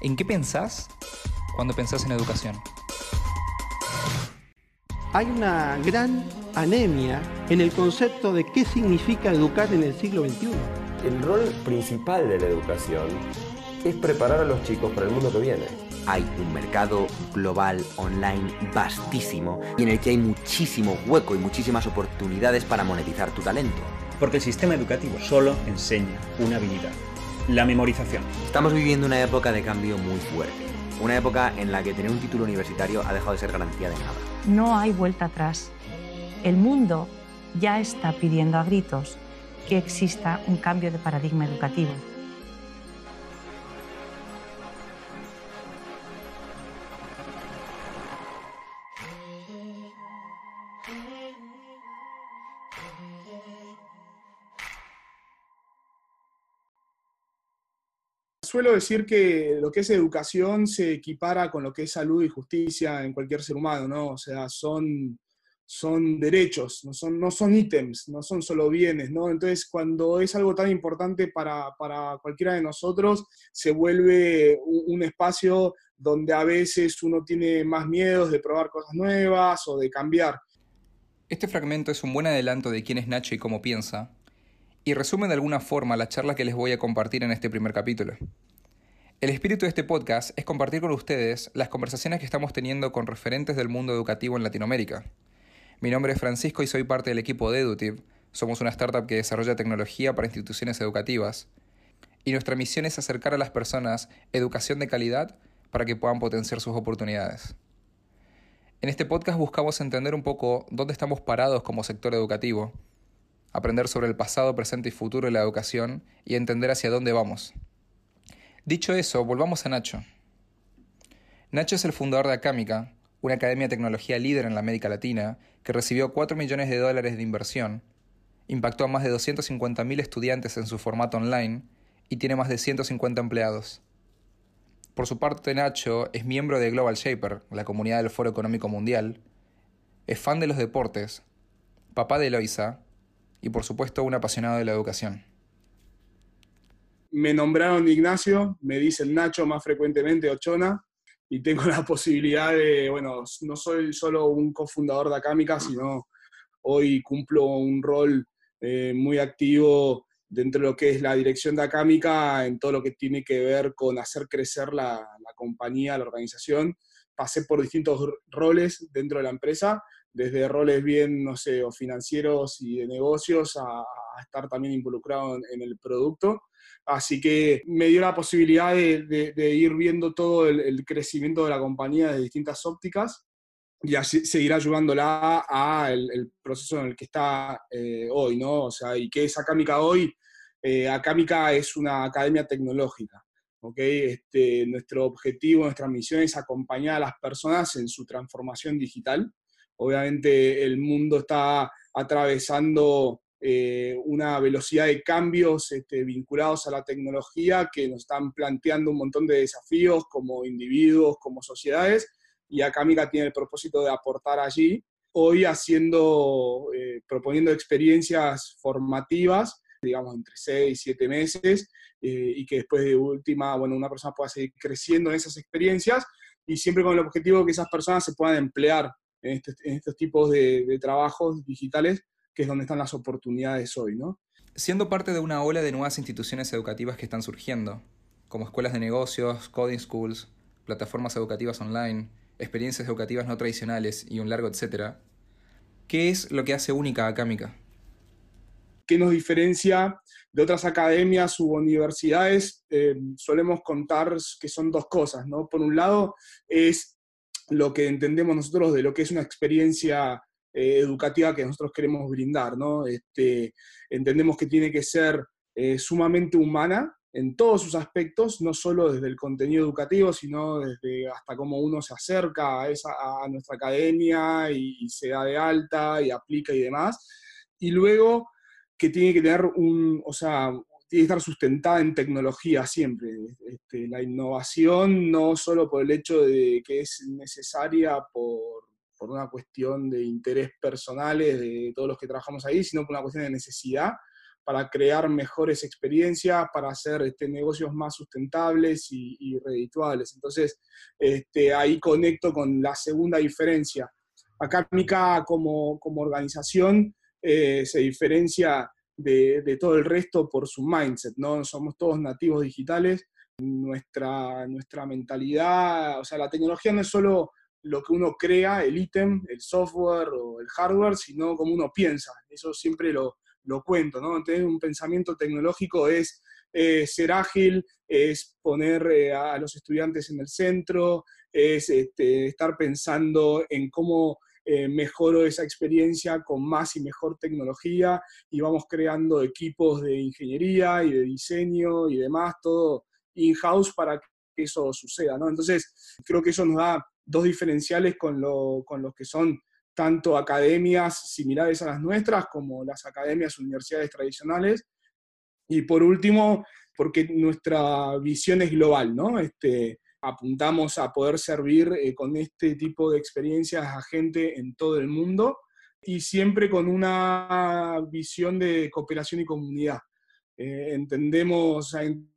¿En qué pensás cuando pensás en educación? Hay una gran anemia en el concepto de qué significa educar en el siglo XXI. El rol principal de la educación es preparar a los chicos para el mundo que viene. Hay un mercado global, online, vastísimo, y en el que hay muchísimo hueco y muchísimas oportunidades para monetizar tu talento. Porque el sistema educativo solo enseña una habilidad, la memorización. Estamos viviendo una época de cambio muy fuerte. Una época en la que tener un título universitario ha dejado de ser garantía de nada. No hay vuelta atrás. El mundo ya está pidiendo a gritos que exista un cambio de paradigma educativo. Suelo decir que lo que es educación se equipara con lo que es salud y justicia en cualquier ser humano, ¿no? O sea, son, son derechos, no son, no son ítems, no son solo bienes, ¿no? Entonces, cuando es algo tan importante para, para cualquiera de nosotros, se vuelve un, un espacio donde a veces uno tiene más miedos de probar cosas nuevas o de cambiar. Este fragmento es un buen adelanto de quién es Nacho y cómo piensa, y resume de alguna forma la charla que les voy a compartir en este primer capítulo. El espíritu de este podcast es compartir con ustedes las conversaciones que estamos teniendo con referentes del mundo educativo en Latinoamérica. Mi nombre es Francisco y soy parte del equipo de Edutive. Somos una startup que desarrolla tecnología para instituciones educativas. Y nuestra misión es acercar a las personas educación de calidad para que puedan potenciar sus oportunidades. En este podcast buscamos entender un poco dónde estamos parados como sector educativo aprender sobre el pasado, presente y futuro de la educación y entender hacia dónde vamos. Dicho eso, volvamos a Nacho. Nacho es el fundador de Acámica, una academia de tecnología líder en la América Latina que recibió 4 millones de dólares de inversión, impactó a más de 250.000 estudiantes en su formato online y tiene más de 150 empleados. Por su parte, Nacho es miembro de Global Shaper, la comunidad del Foro Económico Mundial, es fan de los deportes, papá de Eloisa y por supuesto un apasionado de la educación. Me nombraron Ignacio, me dicen Nacho más frecuentemente Ochona, y tengo la posibilidad de, bueno, no soy solo un cofundador de Acámica, sino hoy cumplo un rol eh, muy activo dentro de lo que es la dirección de Acámica en todo lo que tiene que ver con hacer crecer la, la compañía, la organización. Pasé por distintos roles dentro de la empresa desde roles bien, no sé, o financieros y de negocios a, estar también involucrado en, el producto. Así que me dio la posibilidad de, ir viendo todo el, crecimiento de la compañía de distintas ópticas y así seguir ayudándola a el, proceso en el que está eh, hoy, ¿no? O sea, y que es Acámica hoy. Eh, Acámica es una academia tecnológica. ¿okay? Este, nuestro objetivo, nuestra misión es acompañar a las personas en su transformación digital Obviamente el mundo está atravesando eh, una velocidad de cambios este, vinculados a la tecnología que nos están planteando un montón de desafíos como individuos, como sociedades, y Acámica tiene el propósito de aportar allí, hoy haciendo, eh, proponiendo experiencias formativas, digamos, entre 6 y 7 meses, eh, y que después de última, bueno, una persona pueda seguir creciendo en esas experiencias, y siempre con el objetivo de que esas personas se puedan emplear en, este, en estos tipos de, de, trabajos digitales, que es donde están las oportunidades hoy, ¿no? Siendo parte de una ola de nuevas instituciones educativas que están surgiendo, como escuelas de negocios, coding schools, plataformas educativas online, experiencias educativas no tradicionales y un largo etcétera, ¿qué es lo que hace única a Acámica? ¿Qué nos diferencia de otras academias u universidades? Eh, solemos contar que son dos cosas, ¿no? Por un lado, es lo que entendemos nosotros de lo que es una experiencia eh, educativa que nosotros queremos brindar, ¿no? Este, entendemos que tiene que ser eh, sumamente humana en todos sus aspectos, no solo desde el contenido educativo, sino desde hasta cómo uno se acerca a, esa, a nuestra academia y, y se da de alta y aplica y demás. Y luego que tiene que tener un, o sea, tiene que estar sustentada en tecnología siempre. Este, la innovación no solo por el hecho de que es necesaria por, por, una cuestión de interés personales de todos los que trabajamos ahí, sino por una cuestión de necesidad, para crear mejores experiencias, para hacer este, negocios más sustentables y, y redituables. Entonces, este, ahí conecto con la segunda diferencia. Acá Mica como, como organización eh, se diferencia de, todo el resto por su mindset, ¿no? Somos todos nativos digitales, nuestra, nuestra mentalidad, o sea, la tecnología no es solo lo que uno crea, el ítem, el software o el hardware, sino como uno piensa. Eso siempre lo, lo cuento, ¿no? Entonces, un pensamiento tecnológico es eh, ser ágil, es poner eh, a los estudiantes en el centro, es este, estar pensando en cómo eh, mejoro esa experiencia con más y mejor tecnología y vamos creando equipos de ingeniería y de diseño y demás, todo in-house para que eso suceda, ¿no? Entonces, creo que eso nos da dos diferenciales con, lo, con los que son tanto academias similares a las nuestras como las academias universidades tradicionales. Y por último, porque nuestra visión es global, ¿no? Este, apuntamos a poder servir eh, con este tipo de experiencias a gente en todo el mundo y siempre con una visión de cooperación y comunidad. Eh, entendemos,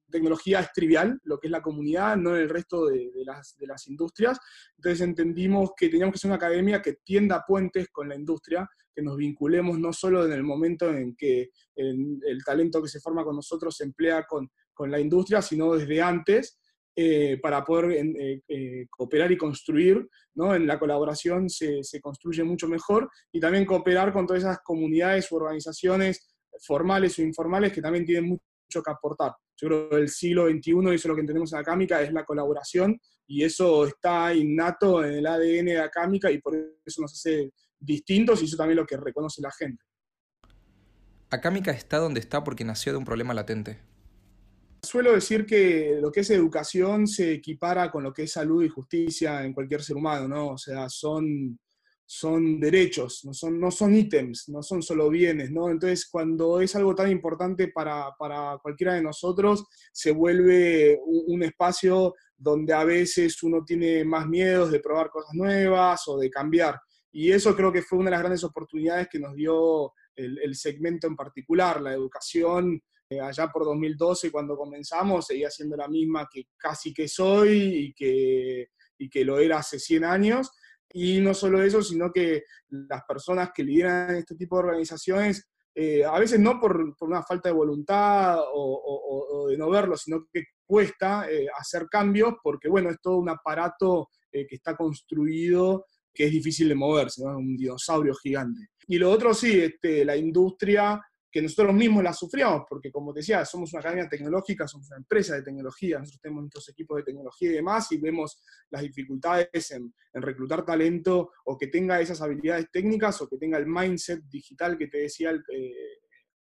tecnología es trivial, lo que es la comunidad, no el resto de, las, industrias. Entonces entendimos que teníamos que ser una academia que tienda puentes con la industria, que nos vinculemos no solo en el momento en que el, talento que se forma con nosotros se emplea con la industria, sino desde antes. Eh, para poder eh, eh, cooperar y construir. En la colaboración se, construye mucho mejor y también cooperar con todas esas comunidades u organizaciones formales o informales que también tienen mucho que aportar. Yo creo que el siglo XXI, eso es lo que entendemos en Acámica, es la colaboración, y eso está innato en el ADN de Acámica, y por eso nos hace distintos, y eso también es lo que reconoce la gente. Acámica está donde está porque nació de un problema latente. Suelo decir que lo que es educación se equipara con lo que es salud y justicia en cualquier ser humano, ¿no? O sea, son son derechos, no son, no son ítems, no son solo bienes, ¿no? Entonces, cuando es algo tan importante para, para cualquiera de nosotros, se vuelve un, espacio donde a veces uno tiene más miedos de probar cosas nuevas o de cambiar. Y eso creo que fue una de las grandes oportunidades que nos dio el, el segmento en particular, la educación. Eh, allá por 2012, cuando comenzamos, seguía siendo la misma que casi que soy y que, y que lo era hace 100 años y no solo eso, sino que las personas que lideran este tipo de organizaciones, eh, a veces no por, por, una falta de voluntad o, de no verlo, sino que cuesta eh, hacer cambios porque, bueno, es todo un aparato que está construido que es difícil de moverse, ¿no? un dinosaurio gigante. Y lo otro sí, este, la industria que nosotros mismos la sufríamos, porque como te decía, somos una academia tecnológica, somos una empresa de tecnología, nosotros tenemos nuestros equipos de tecnología y demás, y vemos las dificultades en, en, reclutar talento o que tenga esas habilidades técnicas o que tenga el mindset digital que te decía eh,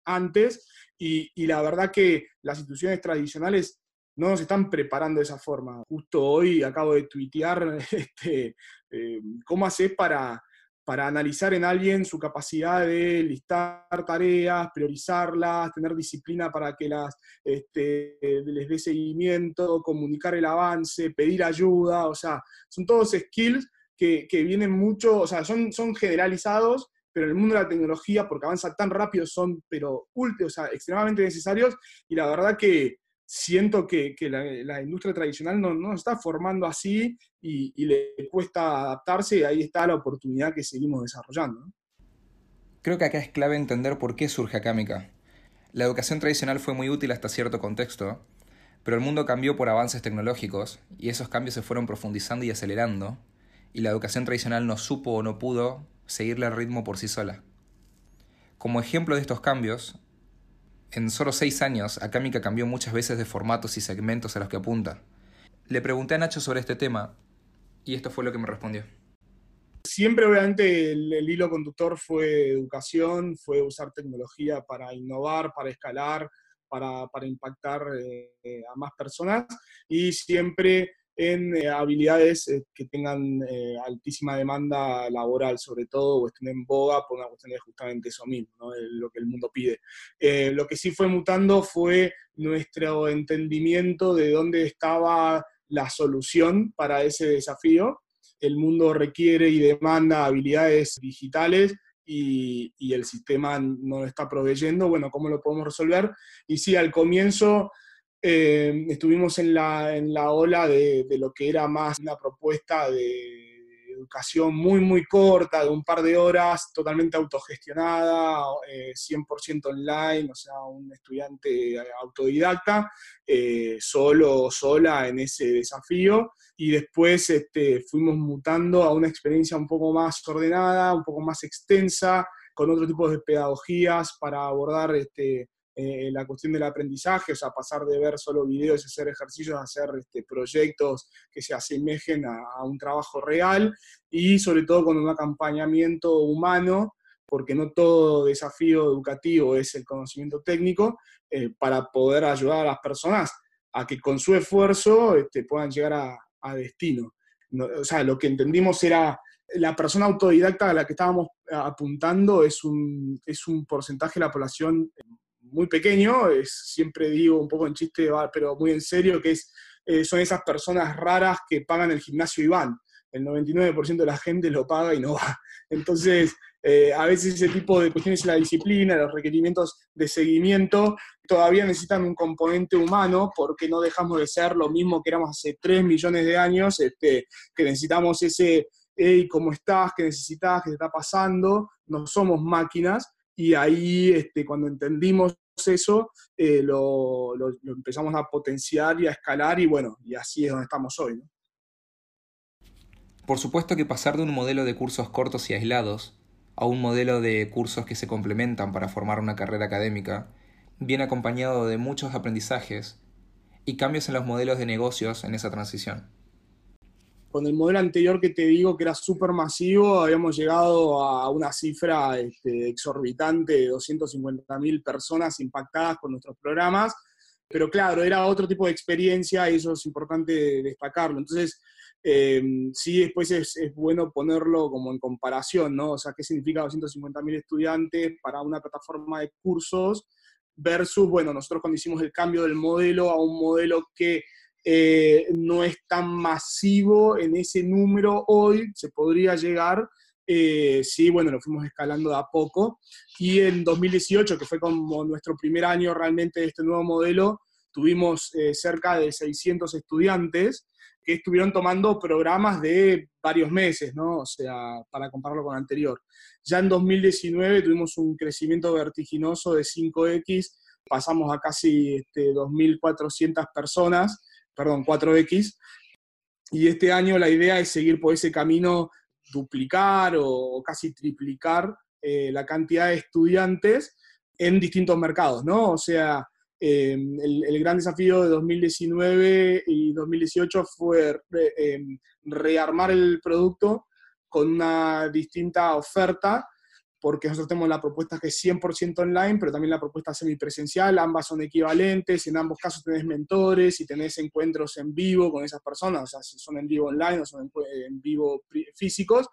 antes, y, y, la verdad que las instituciones tradicionales no nos están preparando de esa forma. Justo hoy acabo de tuitear este, eh, cómo haces para para analizar en alguien su capacidad de listar tareas, priorizarlas, tener disciplina para que las, este, les dé seguimiento, comunicar el avance, pedir ayuda, o sea, son todos skills que, vienen mucho, o sea, son, generalizados, pero en el mundo de la tecnología, porque avanza tan rápido, son, pero, o sea, extremadamente necesarios, y la verdad que siento que, la, industria tradicional no, no está formando así y, le cuesta adaptarse y ahí está la oportunidad que seguimos desarrollando. Creo que acá es clave entender por qué surge Acámica. La educación tradicional fue muy útil hasta cierto contexto, pero el mundo cambió por avances tecnológicos y esos cambios se fueron profundizando y acelerando, y la educación tradicional no supo o no pudo seguirle el ritmo por sí sola. Como ejemplo de estos cambios, en solo seis años, Acámica cambió muchas veces de formatos y segmentos a los que apunta. Le pregunté a Nacho sobre este tema y esto fue lo que me respondió. Siempre, obviamente, el, hilo conductor fue educación, fue usar tecnología para innovar, para escalar, para, para impactar eh, a más personas y siempre en eh, habilidades eh, que tengan eh, altísima demanda laboral, sobre todo, o estén en boga por una cuestión de justamente eso mismo, ¿no? lo que el mundo pide. Eh, lo que sí fue mutando fue nuestro entendimiento de dónde estaba la solución para ese desafío. El mundo requiere y demanda habilidades digitales y, el sistema no lo está proveyendo, bueno, ¿cómo lo podemos resolver? Y sí, al comienzo eh, estuvimos en la, en la ola de, de, lo que era más una propuesta de educación muy, muy corta, de un par de horas, totalmente autogestionada, 100% eh, online, o sea, un estudiante autodidacta, eh, solo sola en ese desafío. Y después este, fuimos mutando a una experiencia un poco más ordenada, un poco más extensa, con otro tipo de pedagogías para abordar este, eh, la cuestión del aprendizaje, o sea, pasar de ver solo videos y hacer ejercicios a hacer este, proyectos que se asemejen a, un trabajo real y sobre todo con un acompañamiento humano, porque no todo desafío educativo es el conocimiento técnico, eh, para poder ayudar a las personas a que con su esfuerzo este, puedan llegar a, destino. o sea, lo que entendimos era la persona autodidacta a la que estábamos apuntando es un, es un porcentaje de la población muy pequeño, es, siempre digo un poco en chiste, pero muy en serio, que es, eh, son esas personas raras que pagan el gimnasio y van. El 99% de la gente lo paga y no va. Entonces, eh, a veces ese tipo de cuestiones, la disciplina, los requerimientos de seguimiento, todavía necesitan un componente humano porque no dejamos de ser lo mismo que éramos hace 3 millones de años, este, que necesitamos ese, hey, ¿cómo estás? ¿Qué necesitas? ¿Qué te está pasando? No somos máquinas y ahí, este, cuando entendimos eso, eh, lo, empezamos a potenciar y a escalar y bueno, y así es donde estamos hoy. Por supuesto que pasar de un modelo de cursos cortos y aislados a un modelo de cursos que se complementan para formar una carrera académica viene acompañado de muchos aprendizajes y cambios en los modelos de negocios en esa transición con el modelo anterior que te digo que era súper masivo, habíamos llegado a una cifra este, exorbitante de 250.000 personas impactadas con nuestros programas, pero claro, era otro tipo de experiencia y eso es importante destacarlo. Entonces, eh, sí, después es, es, bueno ponerlo como en comparación, ¿no? O sea, ¿qué significa 250.000 estudiantes para una plataforma de cursos versus, bueno, nosotros cuando hicimos el cambio del modelo a un modelo que eh, no es tan masivo en ese número hoy, se podría llegar, eh, sí, bueno, lo fuimos escalando de a poco. Y en 2018, que fue como nuestro primer año realmente de este nuevo modelo, tuvimos eh, cerca de 600 estudiantes que estuvieron tomando programas de varios meses, ¿no? O sea, para compararlo con anterior. Ya en 2019 tuvimos un crecimiento vertiginoso de 5X, pasamos a casi este, 2.400 personas perdón, 4X. Y este año la idea es seguir por ese camino, duplicar o casi triplicar eh, la cantidad de estudiantes en distintos mercados, ¿no? O sea, em, el, gran desafío de 2019 y 2018 fue em, rearmar el producto con una distinta oferta porque nosotros tenemos la propuesta que es 100% online, pero también la propuesta semipresencial, ambas son equivalentes, en ambos casos tenés mentores y tenés encuentros en vivo con esas personas, o sea, si son en vivo online o son en, vivo físicos,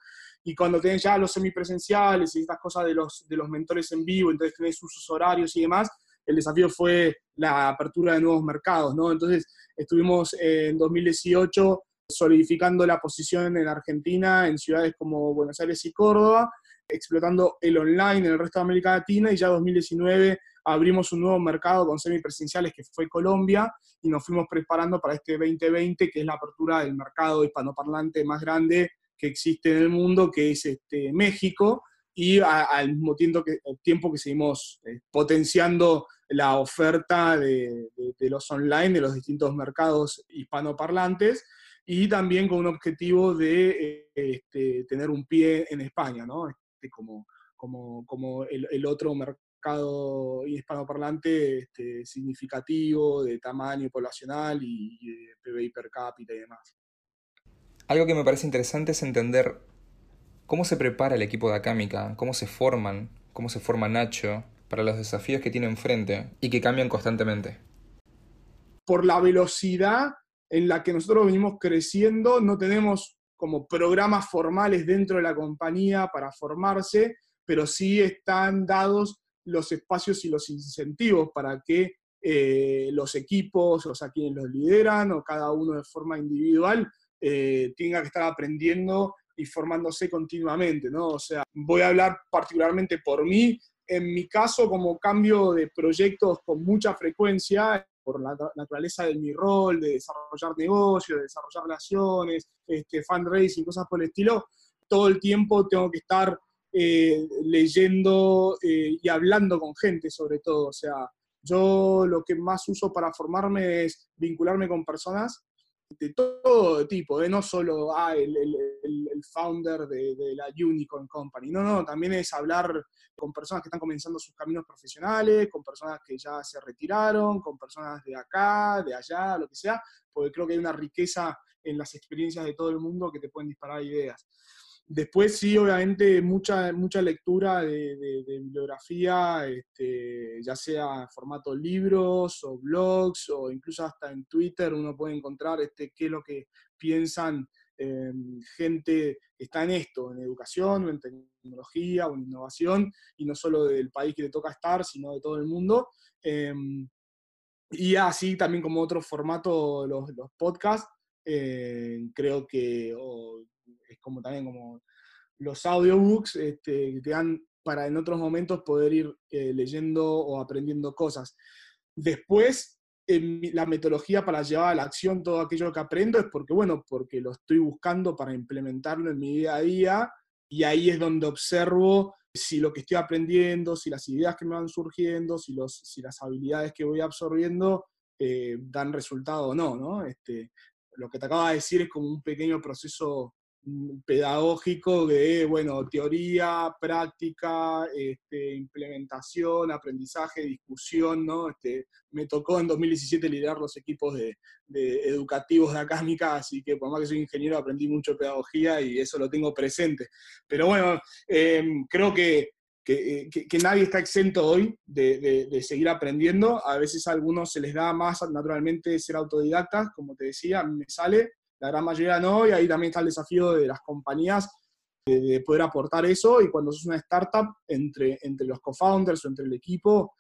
y cuando tenés ya los semipresenciales y estas cosas de los, de los mentores en vivo, entonces tenés usos horarios y demás, el desafío fue la apertura de nuevos mercados, ¿no? Entonces estuvimos en 2018 solidificando la posición en Argentina, en ciudades como Buenos Aires y Córdoba, explotando el online en el resto de América Latina y ya 2019 abrimos un nuevo mercado con semipresenciales que fue Colombia y nos fuimos preparando para este 2020 que es la apertura del mercado hispanoparlante más grande que existe en el mundo, que es este, México, y al mismo tiempo que, tiempo que seguimos eh, potenciando la oferta de, los online, de los distintos mercados hispanoparlantes, y también con un objetivo de eh, este, tener un pie en España, ¿no? Este, como, como, como el, otro mercado hispanoparlante este, significativo de tamaño poblacional y, de PBI per cápita y demás. Algo que me parece interesante es entender cómo se prepara el equipo de Acámica, cómo se forman, cómo se forma Nacho para los desafíos que tiene enfrente y que cambian constantemente. Por la velocidad en la que nosotros venimos creciendo, no tenemos como programas formales dentro de la compañía para formarse, pero sí están dados los espacios y los incentivos para que eh, los equipos, o sea, quienes los lideran o cada uno de forma individual, eh, tenga que estar aprendiendo y formándose continuamente, ¿no? O sea, voy a hablar particularmente por mí. En mi caso, como cambio de proyectos con mucha frecuencia, por la naturaleza de mi rol, de desarrollar negocios, de desarrollar relaciones, este, fundraising, cosas por el estilo, todo el tiempo tengo que estar eh, leyendo eh, y hablando con gente sobre todo. O sea, yo lo que más uso para formarme es vincularme con personas de todo tipo, ¿eh? no solo ah, el, founder de, la Unicorn Company, no, no, también es hablar con personas que están comenzando sus caminos profesionales, con personas que ya se retiraron, con personas de acá, de allá, lo que sea, porque creo que hay una riqueza en las experiencias de todo el mundo que te pueden disparar ideas. Después sí, obviamente, mucha, mucha lectura de, bibliografía, este, ya sea en formato libros o blogs o incluso hasta en Twitter uno puede encontrar este, qué es lo que piensan gente está en esto, en educación en tecnología o en innovación, y no solo del país que le toca estar, sino de todo el mundo. Em, y así también como otro formato los, los podcasts, eh, creo que es como también como los audiobooks este, que te dan para en otros momentos poder ir eh, leyendo o aprendiendo cosas. Después, la metodología para llevar a la acción todo aquello que aprendo es porque, bueno, porque lo estoy buscando para implementarlo en mi día a día y ahí es donde observo si lo que estoy aprendiendo, si las ideas que me van surgiendo, si, los, si las habilidades que voy absorbiendo eh, dan resultado o no, ¿no? Este, lo que te acabo de decir es como un pequeño proceso pedagógico de, bueno, teoría, práctica, este, implementación, aprendizaje, discusión, ¿no? Este, me tocó en 2017 liderar los equipos de, educativos de Acámica, así que por más que soy ingeniero aprendí mucho de pedagogía y eso lo tengo presente. Pero bueno, em, creo que eh, que, nadie está exento hoy de, seguir aprendiendo. A veces a algunos se les da más naturalmente ser autodidactas, como te decía, me sale, la gran mayoría no, y ahí también está el desafío de las compañías de, poder aportar eso, y cuando sos una startup, entre, entre los co-founders o entre el equipo,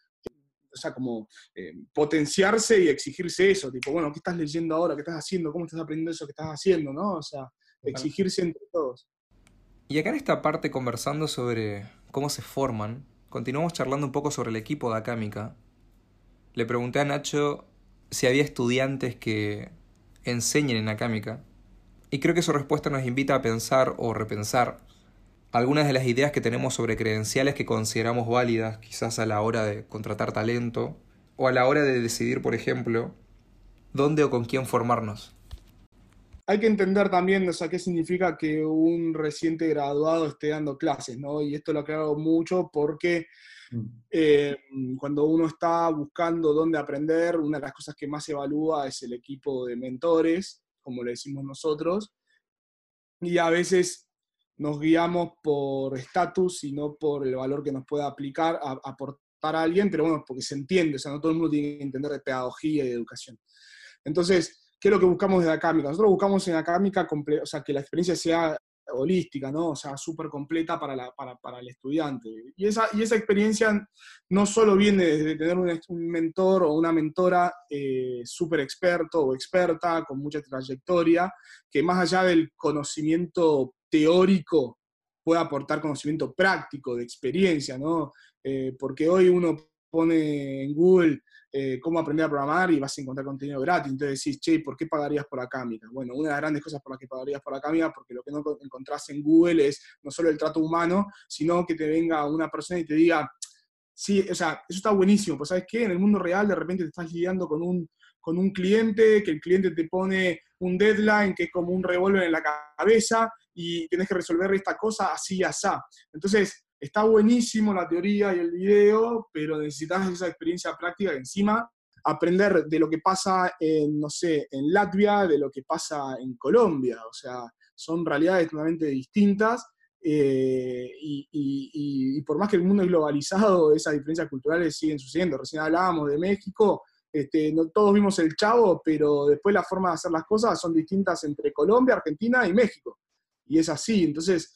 o sea, como eh, potenciarse y exigirse eso, tipo, bueno, ¿qué estás leyendo ahora? ¿Qué estás haciendo? ¿Cómo estás aprendiendo eso que estás haciendo? ¿no? O sea, exigirse entre todos. Y acá en esta parte conversando sobre cómo se forman, continuamos charlando un poco sobre el equipo de Acámica. Le pregunté a Nacho si había estudiantes que enseñen en Acámica, y creo que su respuesta nos invita a pensar o repensar algunas de las ideas que tenemos sobre credenciales que consideramos válidas quizás a la hora de contratar talento o a la hora de decidir, por ejemplo, dónde o con quién formarnos hay que entender también, o sea, qué significa que un reciente graduado esté dando clases, ¿no? Y esto lo aclaro mucho porque. Eh, cuando uno está buscando dónde aprender, una de las cosas que más se evalúa es el equipo de mentores, como le decimos nosotros, y a veces nos guiamos por estatus y no por el valor que nos pueda aplicar, a, aportar a alguien, pero bueno, porque se entiende, o sea, no todo el mundo tiene que entender de pedagogía y de educación. Entonces, ¿Qué es lo que buscamos de Acámica? Nosotros buscamos en Acámica o sea, que la experiencia sea holística, ¿no? O sea, súper completa para, la, para, para, el estudiante. Y esa, y esa experiencia no solo viene de tener un, mentor o una mentora eh, súper experto o experta, con mucha trayectoria, que más allá del conocimiento teórico puede aportar conocimiento práctico, de experiencia, ¿no? Eh, porque hoy uno pone en Google eh, cómo aprender a programar y vas a encontrar contenido gratis. Entonces decís, che, ¿por qué pagarías por Acámica? Bueno, una de las grandes cosas por las que pagarías por Acámica, porque lo que no encontrás en Google es no solo el trato humano, sino que te venga una persona y te diga, sí, o sea, eso está buenísimo, pues ¿sabes qué? En el mundo real de repente te estás lidiando con un, con un cliente, que el cliente te pone un deadline que es como un revólver en la cabeza y tienes que resolver esta cosa así y así. Entonces, está buenísimo la teoría y el video, pero necesitas esa experiencia práctica y encima aprender de lo que pasa en, no sé, en Latvia, de lo que pasa en Colombia. O sea, son realidades totalmente distintas. Eh, y, por más que el mundo es globalizado, esas diferencias culturales siguen sucediendo. Recién hablábamos de México, este, todos vimos el chavo, pero después la forma de hacer las cosas son distintas entre Colombia, Argentina y México. Y es así. Entonces,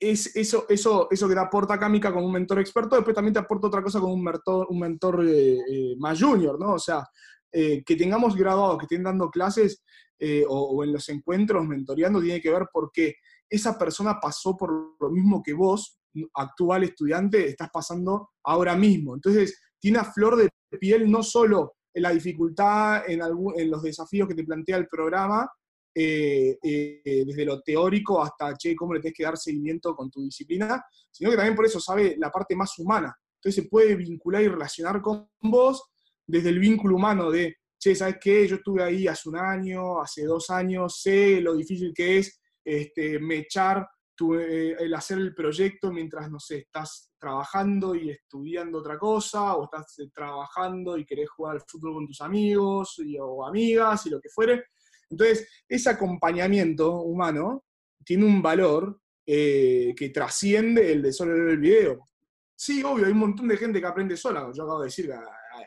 es eso, eso, eso que te aporta Kamika como un mentor experto, después también te aporta otra cosa como un mentor, un mentor eh, más junior, ¿no? O sea, eh, que tengamos graduados que estén dando clases eh, o, en los encuentros mentoreando tiene que ver porque esa persona pasó por lo mismo que vos, actual estudiante, estás pasando ahora mismo. Entonces, tiene a flor de piel no solo en la dificultad, en, en los desafíos que te plantea el programa, eh, eh, desde lo teórico hasta, che, cómo le tenés que dar seguimiento con tu disciplina, sino que también por eso sabe la parte más humana. Entonces se puede vincular y relacionar con vos desde el vínculo humano de, che, ¿sabes qué? Yo estuve ahí hace un año, hace dos años, sé lo difícil que es este, mechar eh, el hacer el proyecto mientras, no sé, estás trabajando y estudiando otra cosa, o estás eh, trabajando y querés jugar al fútbol con tus amigos o amigas y lo que fuere. Entonces, ese acompañamiento humano tiene un valor eh, que trasciende el de solo ver el video. Sí, obvio, hay un montón de gente que aprende sola. Yo acabo de decir que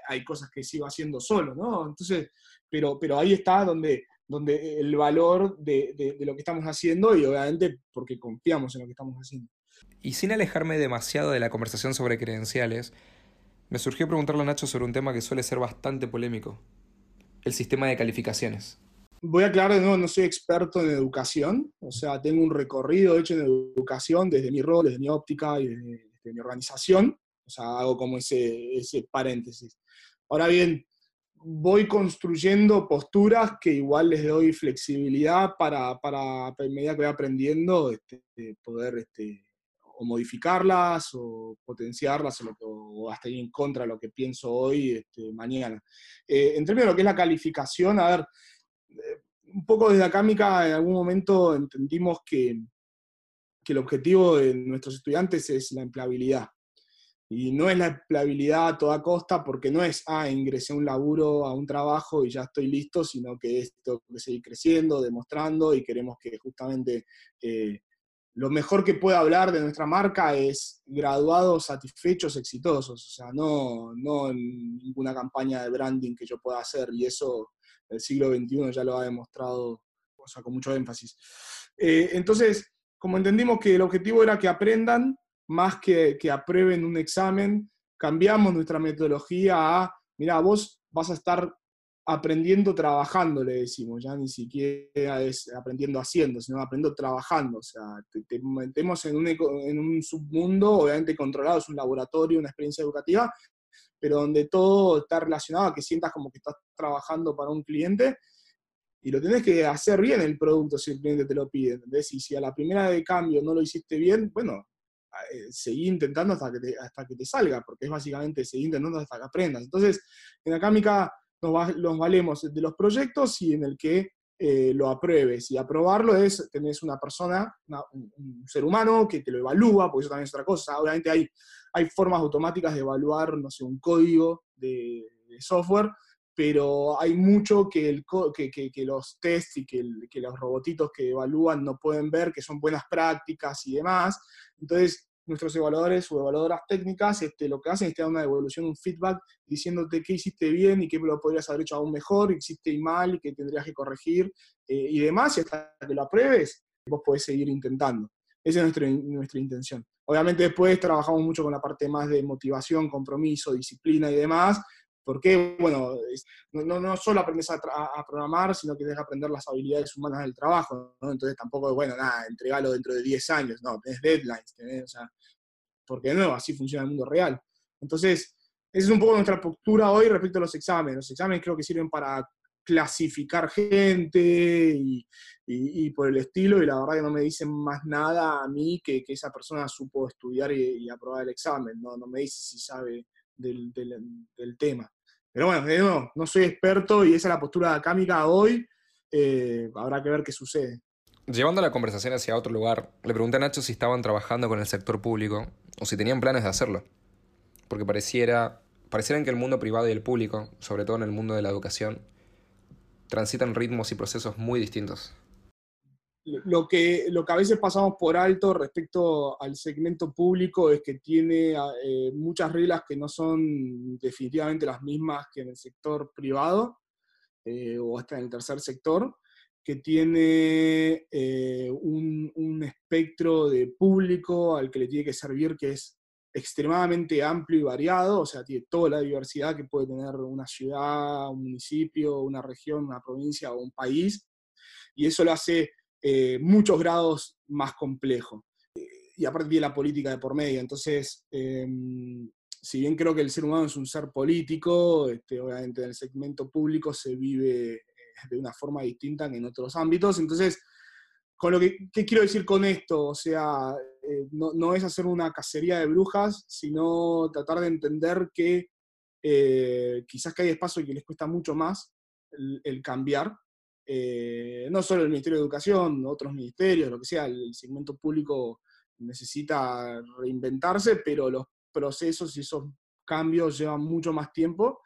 hay cosas que sigo haciendo solo, ¿no? Entonces, pero, pero ahí está donde donde el valor de, lo que estamos haciendo y obviamente porque confiamos en lo que estamos haciendo. Y sin alejarme demasiado de la conversación sobre credenciales, me surgió preguntarle a Nacho sobre un tema que suele ser bastante polémico, el sistema de calificaciones. Voy a aclarar de nuevo, no soy experto en educación, o sea, tengo un recorrido hecho en educación desde mi rol, desde mi óptica y desde, mi organización, o sea, hago como ese, ese paréntesis. Ahora bien, voy construyendo posturas que igual les doy flexibilidad para, para a medida que voy aprendiendo, este, poder este, o modificarlas o potenciarlas o, hasta ir en contra de lo que pienso hoy, este, mañana. Eh, en términos de lo que es la calificación, a ver, un poco desde acá, Mica, en algún momento entendimos que, que el objetivo de nuestros estudiantes es la empleabilidad. Y no es la empleabilidad a toda costa porque no es, ah, ingresé a un laburo, a un trabajo y ya estoy listo, sino que esto que seguir creciendo, demostrando y queremos que justamente eh, lo mejor que pueda hablar de nuestra marca es graduados satisfechos, exitosos. O sea, no, no ninguna campaña de branding que yo pueda hacer y eso el siglo XXI ya lo ha demostrado o sea, con mucho énfasis. Eh, entonces, como entendimos que el objetivo era que aprendan, más que, que aprueben un examen, cambiamos nuestra metodología a, mira, vos vas a estar aprendiendo trabajando, le decimos, ya ni siquiera es aprendiendo haciendo, sino aprendiendo trabajando, o sea, te, metemos en un, en un submundo, obviamente controlado, es un laboratorio, una experiencia educativa, pero donde todo está relacionado a que sientas como que estás trabajando para un cliente y lo tenés que hacer bien el producto si el cliente te lo pide, ¿entendés? Y si a la primera de cambio no lo hiciste bien, bueno, eh, seguir intentando hasta que, te, hasta que te salga, porque es básicamente seguir intentando hasta que aprendas. Entonces, en Acámica nos, nos valemos de los proyectos y en el que eh, lo apruebes. Y aprobarlo es, tenés una persona, un, ser humano que te lo evalúa, porque eso también es otra cosa. Obviamente hay, hay formas automáticas de evaluar, no sé, un código de, software, pero hay mucho que, el, que, que, que los tests y que, que, los robotitos que evalúan no pueden ver, que son buenas prácticas y demás. Entonces, nuestros evaluadores o evaluadoras técnicas este, lo que hacen es te dar una devolución, un feedback, diciéndote qué hiciste bien y qué lo podrías haber hecho aún mejor, qué hiciste mal y qué tendrías que corregir eh, y demás, y hasta que lo apruebes, vos podés seguir intentando. Esa es nuestra, nuestra intención. Obviamente después trabajamos mucho con la parte más de motivación, compromiso, disciplina y demás, porque, bueno, no, no, solo aprendes a, programar, sino que que aprender las habilidades humanas del trabajo, ¿no? Entonces tampoco bueno, nada, entregalo dentro de 10 años, no, tenés deadlines, tenés, o sea, porque no, así funciona el mundo real. Entonces, esa es un poco nuestra postura hoy respecto a los exámenes. Los exámenes creo que sirven para clasificar gente y, y, por el estilo, y la verdad que no me dicen más nada a mí que, que esa persona supo estudiar y, y aprobar el examen, no, no me dice si sabe del, tema. Pero bueno, no, soy experto y esa es la postura acámica hoy. Eh, habrá que ver qué sucede. Llevando la conversación hacia otro lugar, le pregunté a Nacho si estaban trabajando con el sector público o si tenían planes de hacerlo. Porque pareciera, pareciera que el mundo privado y el público, sobre todo en el mundo de la educación, transitan ritmos y procesos muy distintos lo que, lo que a veces pasamos por alto respecto al segmento público es que tiene eh, muchas reglas que no son definitivamente las mismas que en el sector privado eh, o hasta en el tercer sector, que tiene eh, un, un, espectro de público al que le tiene que servir que es extremadamente amplio y variado, o sea, tiene toda la diversidad que puede tener una ciudad, un municipio, una región, una provincia o un país, y eso lo hace eh, muchos grados más complejo. Y aparte tiene la política de por medio, entonces, em, si bien creo que el ser humano es un ser político, este, obviamente en el segmento público se vive eh, de una forma distinta que en otros ámbitos, entonces con lo que, ¿qué quiero decir con esto? O sea, eh, no, es hacer una cacería de brujas, sino tratar de entender que eh, quizás que hay espacio que les cuesta mucho más el, cambiar. Eh, no solo el Ministerio de Educación, otros ministerios, lo que sea, el segmento público necesita reinventarse, pero los procesos y esos cambios llevan mucho más tiempo.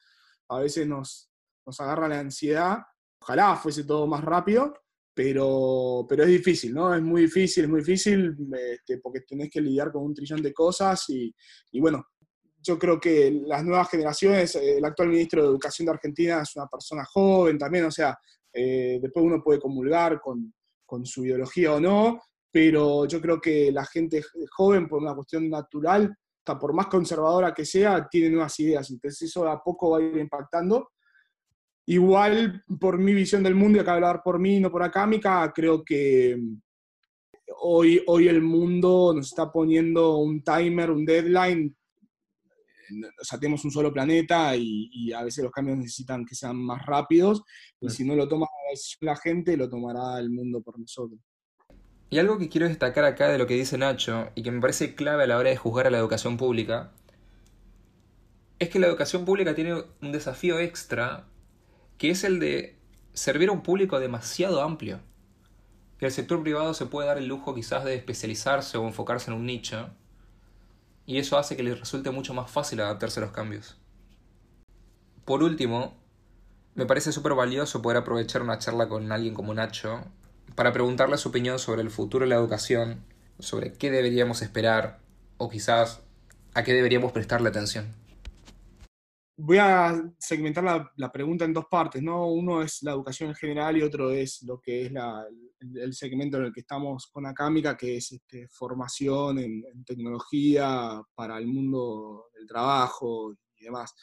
A veces nos, nos agarra la ansiedad. Ojalá fuese todo más rápido, pero, pero es difícil, ¿no? Es muy difícil, es muy difícil este, porque tenés que lidiar con un trillón de cosas y, y, bueno, yo creo que las nuevas generaciones, el actual ministro de Educación de Argentina es una persona joven también, o sea, eh, después uno puede comulgar con, con, su ideología o no, pero yo creo que la gente joven, por una cuestión natural, hasta por más conservadora que sea, tiene nuevas ideas, entonces eso a poco va a ir impactando Igual, por mi visión del mundo, y acá hablar por mí, no por Acámica, creo que hoy, hoy el mundo nos está poniendo un timer, un deadline. O sea, tenemos un solo planeta y, a veces los cambios necesitan que sean más rápidos. Y si no lo toma la gente, lo tomará el mundo por nosotros. Y algo que quiero destacar acá de lo que dice Nacho, y que me parece clave a la hora de juzgar a la educación pública, es que la educación pública tiene un desafío extra que es el de servir a un público demasiado amplio. Que el sector privado se puede dar el lujo quizás de especializarse o enfocarse en un nicho, y eso hace que les resulte mucho más fácil adaptarse a los cambios. Por último, me parece súper valioso poder aprovechar una charla con alguien como Nacho para preguntarle su opinión sobre el futuro de la educación, sobre qué deberíamos esperar o quizás a qué deberíamos prestarle atención voy a segmentar la, pregunta en dos partes, ¿no? Uno es la educación en general y otro es lo que es el, segmento en el que estamos con Acámica, que es este, formación en, tecnología para el mundo del trabajo y demás.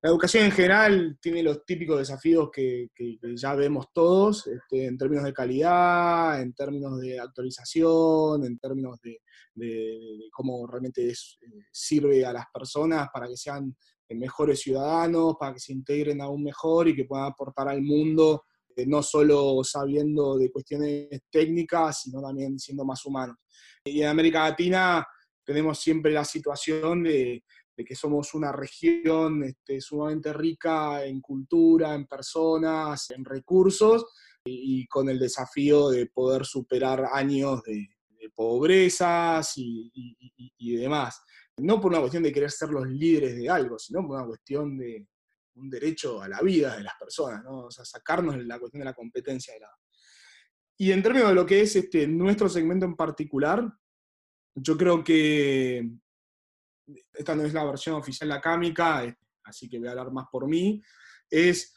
La educación en general tiene los típicos desafíos que, ya vemos todos, este, en términos de calidad, en términos de actualización, en términos de, cómo realmente eh, sirve a las personas para que sean mejores ciudadanos, para que se integren aún mejor y que puedan aportar al mundo, no solo sabiendo de cuestiones técnicas, sino también siendo más humanos. Y en América Latina tenemos siempre la situación de, que somos una región este, sumamente rica en cultura, en personas, en recursos, y, con el desafío de poder superar años de, pobrezas y, y demás no por una cuestión de querer ser los líderes de algo, sino por una cuestión de un derecho a la vida de las personas, ¿no? O sea, sacarnos la cuestión de la competencia de la... Y en términos de lo que es este, nuestro segmento en particular, yo creo que esta no es la versión oficial de la Cámica, así que voy a hablar más por mí, es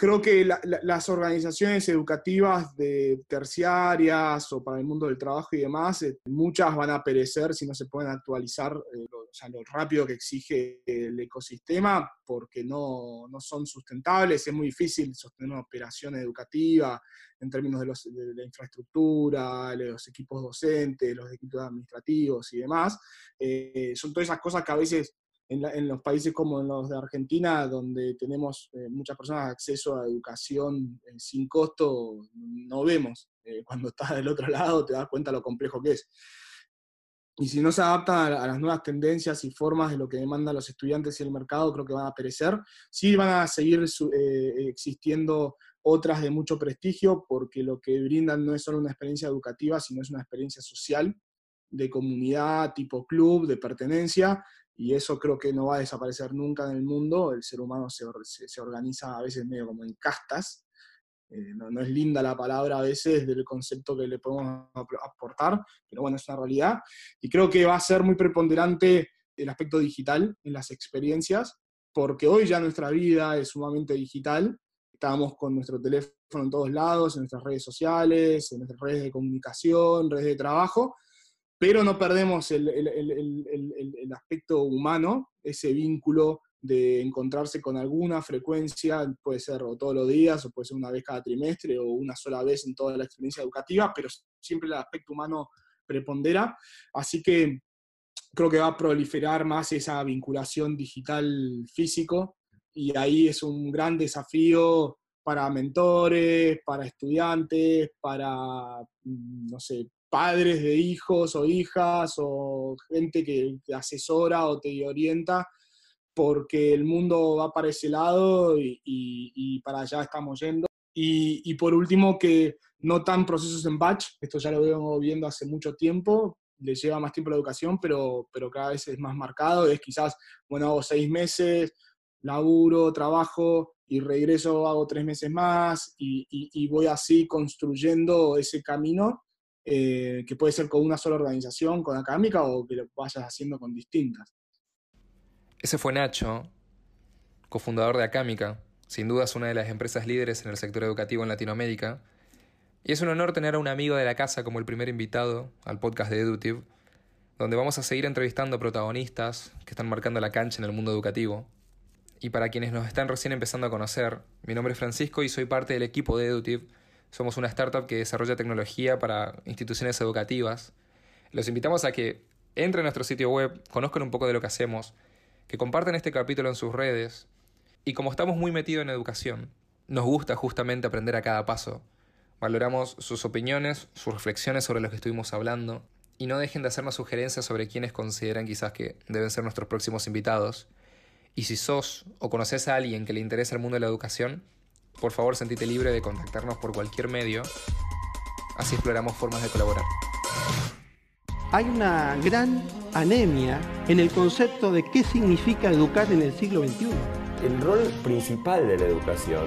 creo que las organizaciones educativas de terciarias o para el mundo del trabajo y demás, eh, muchas van a perecer si no se pueden actualizar eh, lo, rápido que exige el ecosistema, porque no, no, son sustentables, es muy difícil sostener una operación educativa en términos de, los, de la infraestructura, los equipos docentes, los equipos administrativos y demás. Eh, son todas esas cosas que a veces en, los países como en los de Argentina, donde tenemos eh, muchas personas acceso a educación eh, sin costo, no vemos. Eh, cuando estás del otro lado te das cuenta lo complejo que es. Y si no se adaptan a, las nuevas tendencias y formas de lo que demandan los estudiantes y el mercado, creo que van a perecer. Sí van a seguir existiendo otras de mucho prestigio, porque lo que brindan no es solo una experiencia educativa, sino es una experiencia social, de comunidad, tipo club, de pertenencia, y eso creo que no va a desaparecer nunca en el mundo. El ser humano se, se, organiza a veces medio como en castas. Eh, no, no, es linda la palabra a veces del concepto que le podemos aportar, pero bueno, es una realidad. Y creo que va a ser muy preponderante el aspecto digital en las experiencias, porque hoy ya nuestra vida es sumamente digital. Estamos con nuestro teléfono en todos lados, en nuestras redes sociales, en nuestras redes de comunicación, redes de trabajo, pero no perdemos el, aspecto humano, ese vínculo de encontrarse con alguna frecuencia, puede ser todos los días, o puede ser una vez cada trimestre, o una sola vez en toda la experiencia educativa, pero siempre el aspecto humano prepondera. Así que creo que va a proliferar más esa vinculación digital físico, y ahí es un gran desafío para mentores, para estudiantes, para, mm, no sé, padres de hijos o hijas o gente que te asesora o te orienta, porque el mundo va para ese lado y, para allá estamos yendo. Y, por último, que no tan procesos en batch, esto ya lo vengo viendo hace mucho tiempo, le lleva más tiempo la educación, pero, pero cada vez es más marcado, es quizás, bueno, hago seis meses, laburo, trabajo y regreso, hago tres meses más y, voy así construyendo ese camino eh, que puede ser con una sola organización, con académica o que lo vayas haciendo con distintas. Ese fue Nacho, cofundador de Acámica, sin duda es una de las empresas líderes en el sector educativo en Latinoamérica. Y es un honor tener a un amigo de la casa como el primer invitado al podcast de EduTube, donde vamos a seguir entrevistando protagonistas que están marcando la cancha en el mundo educativo. Y para quienes nos están recién empezando a conocer, mi nombre es Francisco y soy parte del equipo de EduTube. Somos una startup que desarrolla tecnología para instituciones educativas. Los invitamos a que entren a nuestro sitio web, conozcan un poco de lo que hacemos que compartan este capítulo en sus redes. Y como estamos muy metidos en educación, nos gusta justamente aprender a cada paso. Valoramos sus opiniones, sus reflexiones sobre lo que estuvimos hablando, y no dejen de hacernos sugerencias sobre quienes consideran quizás que deben ser nuestros próximos invitados. Y si sos o conoces a alguien que le interesa el mundo de la educación, por favor sentite libre de contactarnos por cualquier medio, así exploramos formas de colaborar hay una gran anemia en el concepto de qué significa educar en el siglo XXI. El rol principal de la educación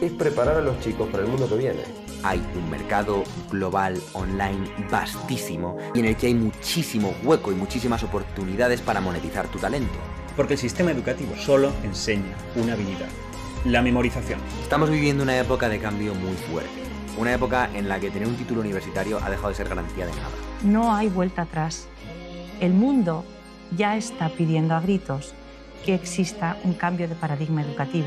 es preparar a los chicos para el mundo que viene. Hay un mercado global online vastísimo y en el que hay muchísimo hueco y muchísimas oportunidades para monetizar tu talento. Porque el sistema educativo solo enseña una habilidad, la memorización. Estamos viviendo una época de cambio muy fuerte una época en la que tener un título universitario ha dejado de ser garantía de nada. No hay vuelta atrás. El mundo ya está pidiendo a gritos que exista un cambio de paradigma educativo.